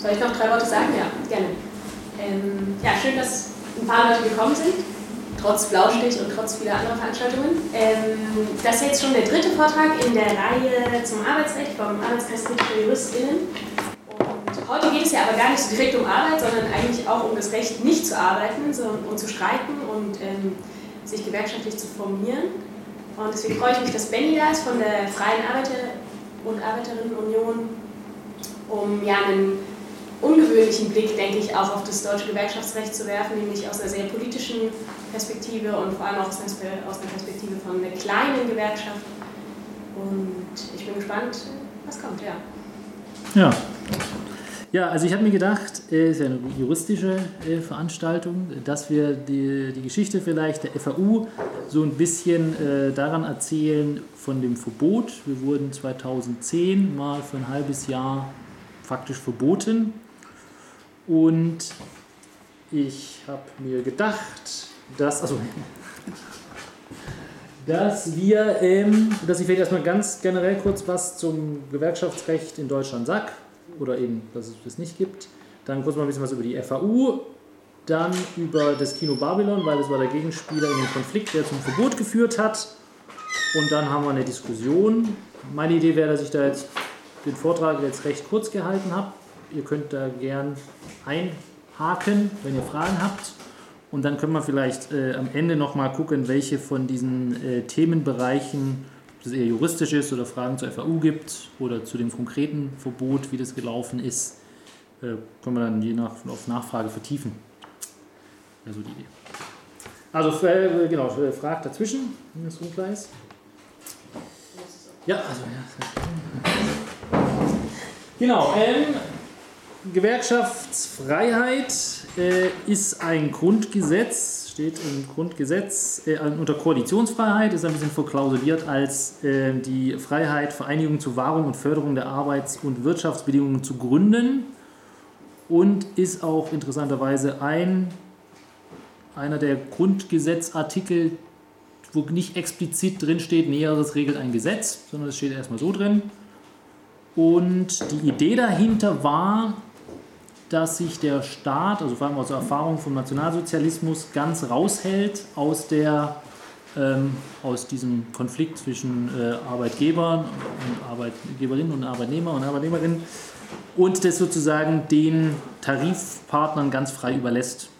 Soll ich noch drei Worte sagen? Ja, gerne. Ähm, ja, schön, dass ein paar Leute gekommen sind, trotz Blaustich und trotz vieler anderer Veranstaltungen. Ähm, das ist jetzt schon der dritte Vortrag in der Reihe zum Arbeitsrecht vom Arbeitskreisgericht für JuristInnen. Und heute geht es ja aber gar nicht so direkt um Arbeit, sondern eigentlich auch um das Recht, nicht zu arbeiten, sondern um zu streiken und ähm, sich gewerkschaftlich zu formieren. Und deswegen freue ich mich, dass Benny da ist von der Freien Arbeiter- und Arbeiterinnenunion, um ja einen ungewöhnlichen Blick, denke ich, auch auf das deutsche Gewerkschaftsrecht zu werfen, nämlich aus einer sehr politischen Perspektive und vor allem auch aus einer Perspektive von einer kleinen Gewerkschaft. Und ich bin gespannt, was kommt, ja. Ja. Ja, also ich habe mir gedacht, es äh, ist ja eine juristische äh, Veranstaltung, dass wir die, die Geschichte vielleicht der FAU so ein bisschen äh, daran erzählen von dem Verbot. Wir wurden 2010 mal für ein halbes Jahr faktisch verboten und ich habe mir gedacht, dass, also, dass wir, ähm, dass ich vielleicht erstmal ganz generell kurz was zum Gewerkschaftsrecht in Deutschland sage, oder eben, dass es das nicht gibt. Dann kurz mal ein bisschen was über die FAU, dann über das Kino Babylon, weil es war der Gegenspieler in dem Konflikt, der zum Verbot geführt hat. Und dann haben wir eine Diskussion. Meine Idee wäre, dass ich da jetzt den Vortrag jetzt recht kurz gehalten habe. Ihr könnt da gern einhaken, wenn ihr Fragen habt. Und dann können wir vielleicht äh, am Ende nochmal gucken, welche von diesen äh, Themenbereichen, ob das eher juristisch ist oder Fragen zur FAU gibt oder zu dem konkreten Verbot, wie das gelaufen ist, äh, können wir dann je nach auf Nachfrage vertiefen. Wäre so die Idee. Also äh, genau, äh, fragt dazwischen, wenn das unklar ist. Ja, also ja. Genau. Ähm, Gewerkschaftsfreiheit äh, ist ein Grundgesetz, steht im Grundgesetz äh, unter Koalitionsfreiheit, ist ein bisschen verklausuliert als äh, die Freiheit, Vereinigungen zur Wahrung und Förderung der Arbeits- und Wirtschaftsbedingungen zu gründen und ist auch interessanterweise ein, einer der Grundgesetzartikel, wo nicht explizit drin steht, Näheres regelt ein Gesetz, sondern es steht erstmal so drin. Und die Idee dahinter war, dass sich der Staat, also vor allem aus der Erfahrung vom Nationalsozialismus, ganz raushält aus, der, ähm, aus diesem Konflikt zwischen äh, Arbeitgebern und Arbeitgeberinnen und Arbeitnehmer und Arbeitnehmerinnen und das sozusagen den Tarifpartnern ganz frei überlässt.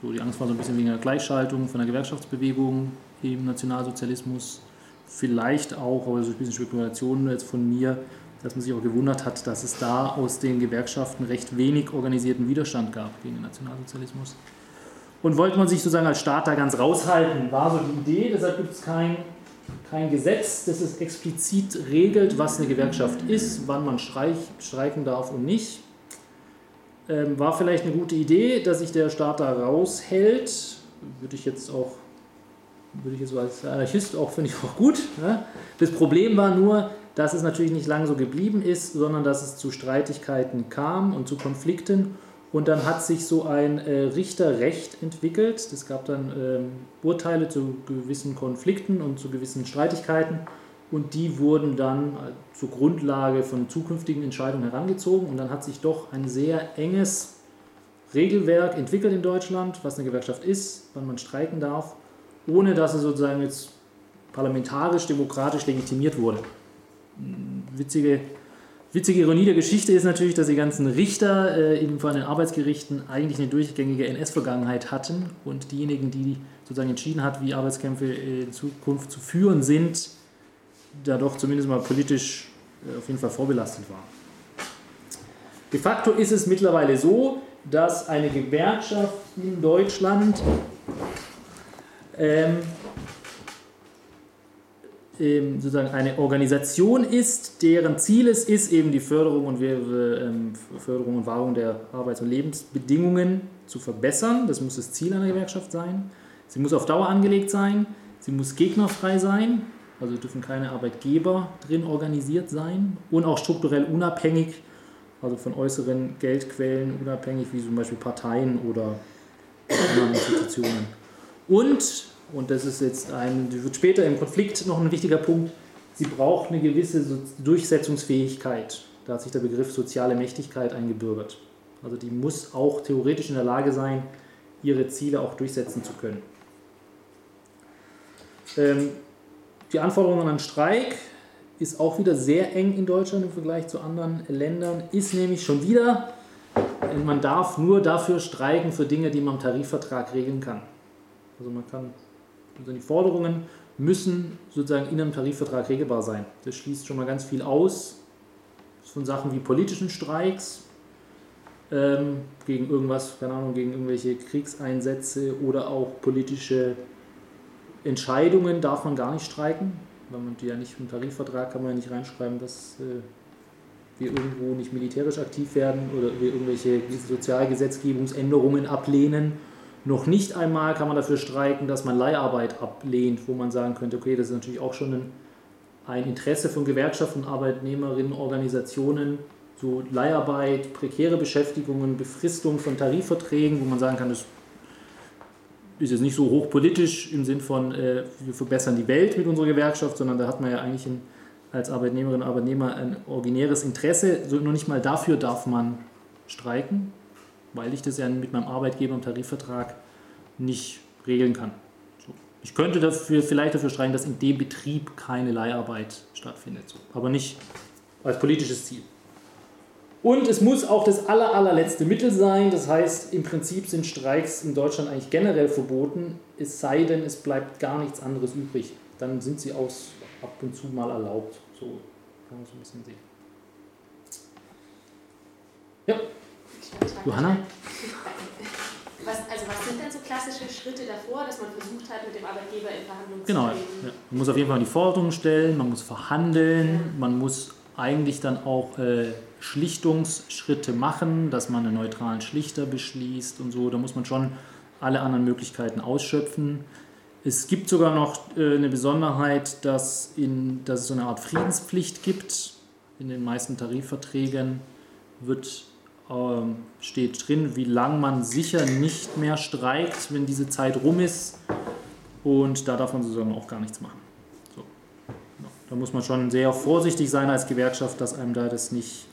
So, die Angst war so ein bisschen wegen der Gleichschaltung von der Gewerkschaftsbewegung im Nationalsozialismus, vielleicht auch, aber so ein bisschen Spekulationen jetzt von mir, dass man sich auch gewundert hat, dass es da aus den Gewerkschaften recht wenig organisierten Widerstand gab gegen den Nationalsozialismus. Und wollte man sich sozusagen als Staat da ganz raushalten, war so die Idee. Deshalb gibt es kein, kein Gesetz, das es explizit regelt, was eine Gewerkschaft ist, wann man streich, streiken darf und nicht. Ähm, war vielleicht eine gute Idee, dass sich der Staat da raushält. Würde ich jetzt auch, würde ich jetzt als Anarchist auch, finde ich auch gut. Ja? Das Problem war nur, dass es natürlich nicht lange so geblieben ist, sondern dass es zu Streitigkeiten kam und zu Konflikten. Und dann hat sich so ein äh, Richterrecht entwickelt. Es gab dann ähm, Urteile zu gewissen Konflikten und zu gewissen Streitigkeiten. Und die wurden dann äh, zur Grundlage von zukünftigen Entscheidungen herangezogen. Und dann hat sich doch ein sehr enges Regelwerk entwickelt in Deutschland, was eine Gewerkschaft ist, wann man streiken darf, ohne dass es sozusagen jetzt parlamentarisch, demokratisch legitimiert wurde witzige, witzige Ironie der Geschichte ist natürlich, dass die ganzen Richter äh, eben vor den Arbeitsgerichten eigentlich eine durchgängige NS-Vergangenheit hatten und diejenigen, die sozusagen entschieden hat, wie Arbeitskämpfe in Zukunft zu führen sind, da doch zumindest mal politisch äh, auf jeden Fall vorbelastet waren. De facto ist es mittlerweile so, dass eine Gewerkschaft in Deutschland ähm, ähm, sozusagen eine Organisation ist, deren Ziel es ist, eben die Förderung und, ähm, Förderung und Wahrung der Arbeits- und Lebensbedingungen zu verbessern. Das muss das Ziel einer Gewerkschaft sein. Sie muss auf Dauer angelegt sein. Sie muss gegnerfrei sein. Also dürfen keine Arbeitgeber drin organisiert sein und auch strukturell unabhängig, also von äußeren Geldquellen unabhängig, wie zum Beispiel Parteien oder andere Institutionen. Und und das ist jetzt ein, wird später im Konflikt noch ein wichtiger Punkt, sie braucht eine gewisse Durchsetzungsfähigkeit. Da hat sich der Begriff soziale Mächtigkeit eingebürgert. Also die muss auch theoretisch in der Lage sein, ihre Ziele auch durchsetzen zu können. Ähm, die Anforderungen an Streik ist auch wieder sehr eng in Deutschland im Vergleich zu anderen Ländern, ist nämlich schon wieder, man darf nur dafür streiken für Dinge, die man im Tarifvertrag regeln kann. Also man kann, also die Forderungen müssen sozusagen in einem Tarifvertrag regelbar sein. Das schließt schon mal ganz viel aus von Sachen wie politischen Streiks ähm, gegen irgendwas, keine Ahnung, gegen irgendwelche Kriegseinsätze oder auch politische Entscheidungen darf man gar nicht streiken, weil man die ja nicht im Tarifvertrag kann man ja nicht reinschreiben, dass äh, wir irgendwo nicht militärisch aktiv werden oder wir irgendwelche Sozialgesetzgebungsänderungen ablehnen. Noch nicht einmal kann man dafür streiken, dass man Leiharbeit ablehnt, wo man sagen könnte, okay, das ist natürlich auch schon ein, ein Interesse von Gewerkschaften, Arbeitnehmerinnen, Organisationen, so Leiharbeit, prekäre Beschäftigungen, Befristung von Tarifverträgen, wo man sagen kann, das ist jetzt nicht so hochpolitisch im Sinn von, äh, wir verbessern die Welt mit unserer Gewerkschaft, sondern da hat man ja eigentlich ein, als Arbeitnehmerin und Arbeitnehmer ein originäres Interesse. So, nur nicht mal dafür darf man streiken, weil ich das ja mit meinem Arbeitgeber im Tarifvertrag nicht regeln kann. So. Ich könnte dafür, vielleicht dafür streiken, dass in dem Betrieb keine Leiharbeit stattfindet, so. aber nicht als politisches Ziel. Und es muss auch das aller, allerletzte Mittel sein. Das heißt, im Prinzip sind Streiks in Deutschland eigentlich generell verboten, es sei denn, es bleibt gar nichts anderes übrig. Dann sind sie aus ab und zu mal erlaubt. So kann man so ein bisschen sehen. Ja. Johanna? Was, also was sind denn so klassische Schritte davor, dass man versucht hat, mit dem Arbeitgeber in Verhandlungen genau, zu treten? Genau. Ja. Man muss auf jeden Fall die Forderungen stellen, man muss verhandeln, ja. man muss eigentlich dann auch äh, Schlichtungsschritte machen, dass man einen neutralen Schlichter beschließt und so. Da muss man schon alle anderen Möglichkeiten ausschöpfen. Es gibt sogar noch äh, eine Besonderheit, dass, in, dass es so eine Art Friedenspflicht gibt. In den meisten Tarifverträgen wird, steht drin, wie lange man sicher nicht mehr streikt, wenn diese Zeit rum ist. Und da darf man sozusagen auch gar nichts machen. So. Da muss man schon sehr vorsichtig sein als Gewerkschaft, dass einem da das nicht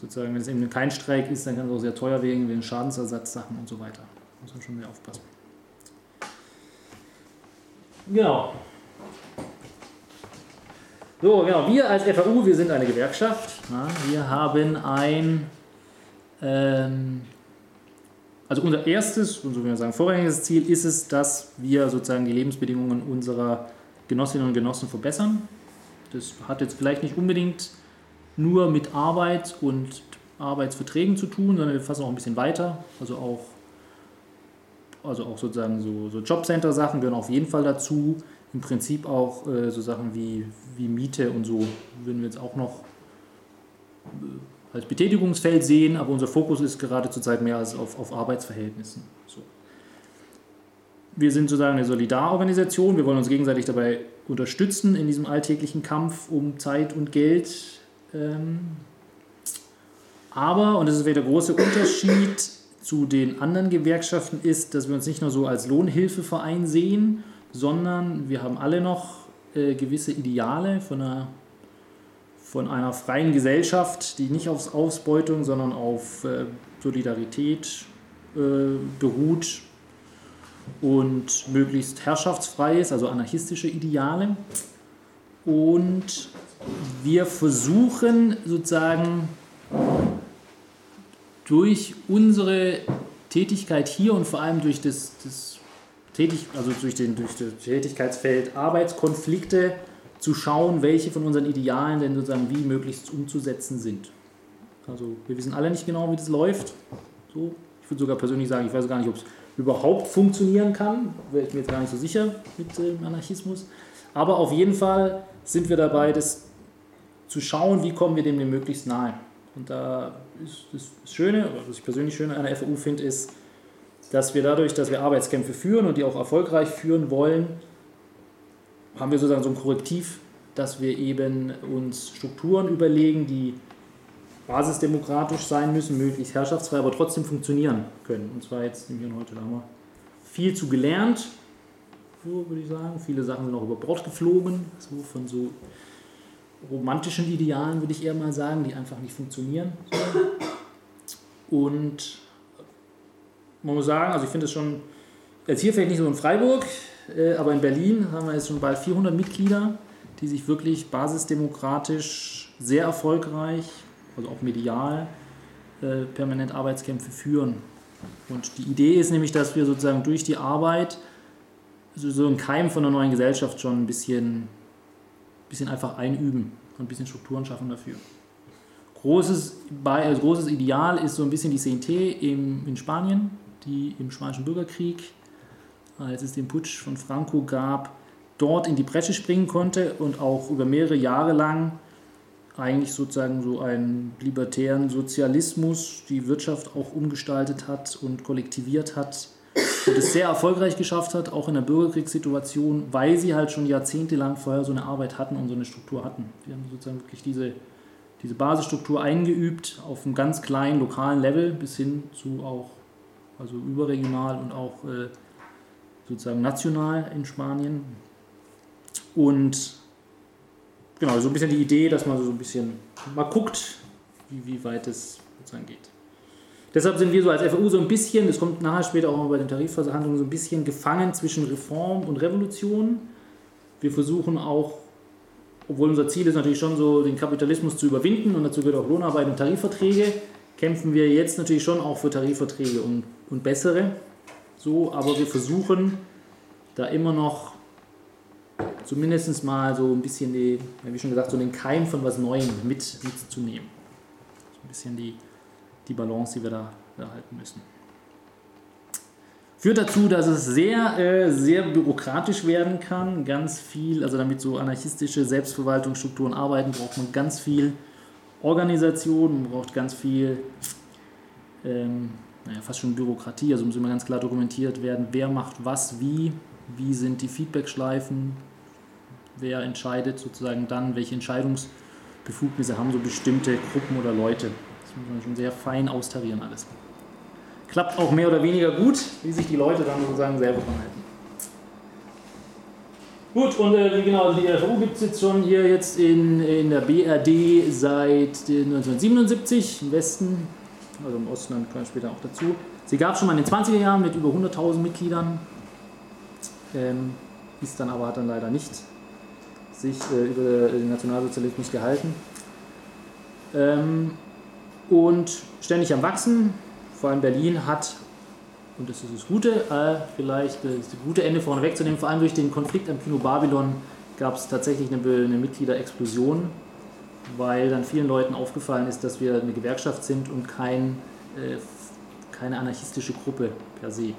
sozusagen, wenn es eben kein Streik ist, dann kann es auch sehr teuer werden, wegen Schadensersatzsachen und so weiter. Da muss man schon sehr aufpassen. Genau. So, genau, wir als FAU, wir sind eine Gewerkschaft. Wir haben ein, ähm, also unser erstes, und so wie wir sagen, vorrangiges Ziel ist es, dass wir sozusagen die Lebensbedingungen unserer Genossinnen und Genossen verbessern. Das hat jetzt vielleicht nicht unbedingt nur mit Arbeit und Arbeitsverträgen zu tun, sondern wir fassen auch ein bisschen weiter. Also auch, also auch sozusagen so, so Jobcenter-Sachen gehören auf jeden Fall dazu. Im Prinzip auch äh, so Sachen wie, wie Miete und so würden wir jetzt auch noch als Betätigungsfeld sehen, aber unser Fokus ist gerade zurzeit mehr als auf, auf Arbeitsverhältnissen. So. Wir sind sozusagen eine Solidarorganisation. Wir wollen uns gegenseitig dabei unterstützen in diesem alltäglichen Kampf um Zeit und Geld ähm, aber, und das ist wieder der große Unterschied zu den anderen Gewerkschaften, ist, dass wir uns nicht nur so als Lohnhilfeverein sehen, sondern wir haben alle noch äh, gewisse Ideale von einer, von einer freien Gesellschaft, die nicht auf Ausbeutung, sondern auf äh, Solidarität äh, beruht und möglichst herrschaftsfrei ist, also anarchistische Ideale. Und wir versuchen sozusagen durch unsere Tätigkeit hier und vor allem durch das, das Tätig, also durch, den, durch das Tätigkeitsfeld Arbeitskonflikte zu schauen, welche von unseren Idealen denn sozusagen wie möglichst umzusetzen sind. Also wir wissen alle nicht genau, wie das läuft. So, ich würde sogar persönlich sagen, ich weiß gar nicht, ob es überhaupt funktionieren kann. Wäre ich mir jetzt gar nicht so sicher mit dem Anarchismus. Aber auf jeden Fall sind wir dabei, das zu schauen, wie kommen wir dem denn möglichst nahe. Und da ist das Schöne, was ich persönlich schön an der FAU finde, ist, dass wir dadurch, dass wir Arbeitskämpfe führen und die auch erfolgreich führen wollen, haben wir sozusagen so ein Korrektiv, dass wir eben uns Strukturen überlegen, die basisdemokratisch sein müssen, möglichst herrschaftsfrei, aber trotzdem funktionieren können. Und zwar jetzt im Hier und Heute, da haben wir viel zu gelernt, so würde ich sagen. Viele Sachen sind auch über Bord geflogen, so von so romantischen Idealen, würde ich eher mal sagen, die einfach nicht funktionieren. Und man muss sagen, also ich finde es schon, jetzt hier vielleicht nicht so in Freiburg, aber in Berlin haben wir jetzt schon bald 400 Mitglieder, die sich wirklich basisdemokratisch sehr erfolgreich, also auch medial, äh, permanent Arbeitskämpfe führen. Und die Idee ist nämlich, dass wir sozusagen durch die Arbeit so, einen Keim von einer neuen Gesellschaft schon ein bisschen, bisschen einfach einüben und ein bisschen Strukturen schaffen dafür. Großes, also großes Ideal ist so ein bisschen die CNT in Spanien, die im Spanischen Bürgerkrieg, als es den Putsch von Franco gab, dort in die Bresche springen konnte und auch über mehrere Jahre lang eigentlich sozusagen so einen libertären Sozialismus die Wirtschaft auch umgestaltet hat und kollektiviert hat und es sehr erfolgreich geschafft hat, auch in der Bürgerkriegssituation, weil sie halt schon jahrzehntelang vorher so eine Arbeit hatten und so eine Struktur hatten. Sie haben sozusagen wirklich diese, diese Basisstruktur eingeübt auf einem ganz kleinen lokalen Level bis hin zu auch also überregional und auch äh, sozusagen national in Spanien. Und genau, so ein bisschen die Idee, dass man so ein bisschen mal guckt, wie, wie weit es sozusagen geht. Deshalb sind wir so als FAU so ein bisschen, das kommt nachher später auch mal bei den Tarifverhandlungen, so ein bisschen gefangen zwischen Reform und Revolution. Wir versuchen auch, obwohl unser Ziel ist natürlich schon so, den Kapitalismus zu überwinden und dazu gehört auch Lohnarbeit und Tarifverträge, kämpfen wir jetzt natürlich schon auch für Tarifverträge und, und bessere. So, aber wir versuchen da immer noch zumindest mal so ein bisschen die, wie schon gesagt, so den Keim von was Neuem mit, mitzunehmen. So ein bisschen die, die Balance, die wir da erhalten müssen. Führt dazu, dass es sehr, äh, sehr bürokratisch werden kann. Ganz viel, also damit so anarchistische Selbstverwaltungsstrukturen arbeiten, braucht man ganz viel Organisation, man braucht ganz viel, ähm, naja, fast schon Bürokratie. Also muss immer ganz klar dokumentiert werden, wer macht was wie, wie sind die Feedbackschleifen, wer entscheidet sozusagen dann, welche Entscheidungsbefugnisse haben so bestimmte Gruppen oder Leute. Das muss man schon sehr fein austarieren alles. Klappt auch mehr oder weniger gut, wie sich die Leute dann sozusagen selber verhalten. Gut, und äh, genau, also die RFU gibt es jetzt schon hier jetzt in, in der BRD seit 1977 im Westen, also im Osten dann kommen später auch dazu. Sie gab es schon mal in den 20er Jahren mit über 100.000 Mitgliedern, ähm, ist dann aber hat dann leider nicht sich äh, über den Nationalsozialismus gehalten. Ähm, und ständig am Wachsen, vor allem Berlin hat, und das ist das Gute, äh, vielleicht das gute Ende vorne wegzunehmen, vor allem durch den Konflikt am Kino Babylon gab es tatsächlich eine, eine Mitgliederexplosion, weil dann vielen Leuten aufgefallen ist, dass wir eine Gewerkschaft sind und kein, äh, keine anarchistische Gruppe per se.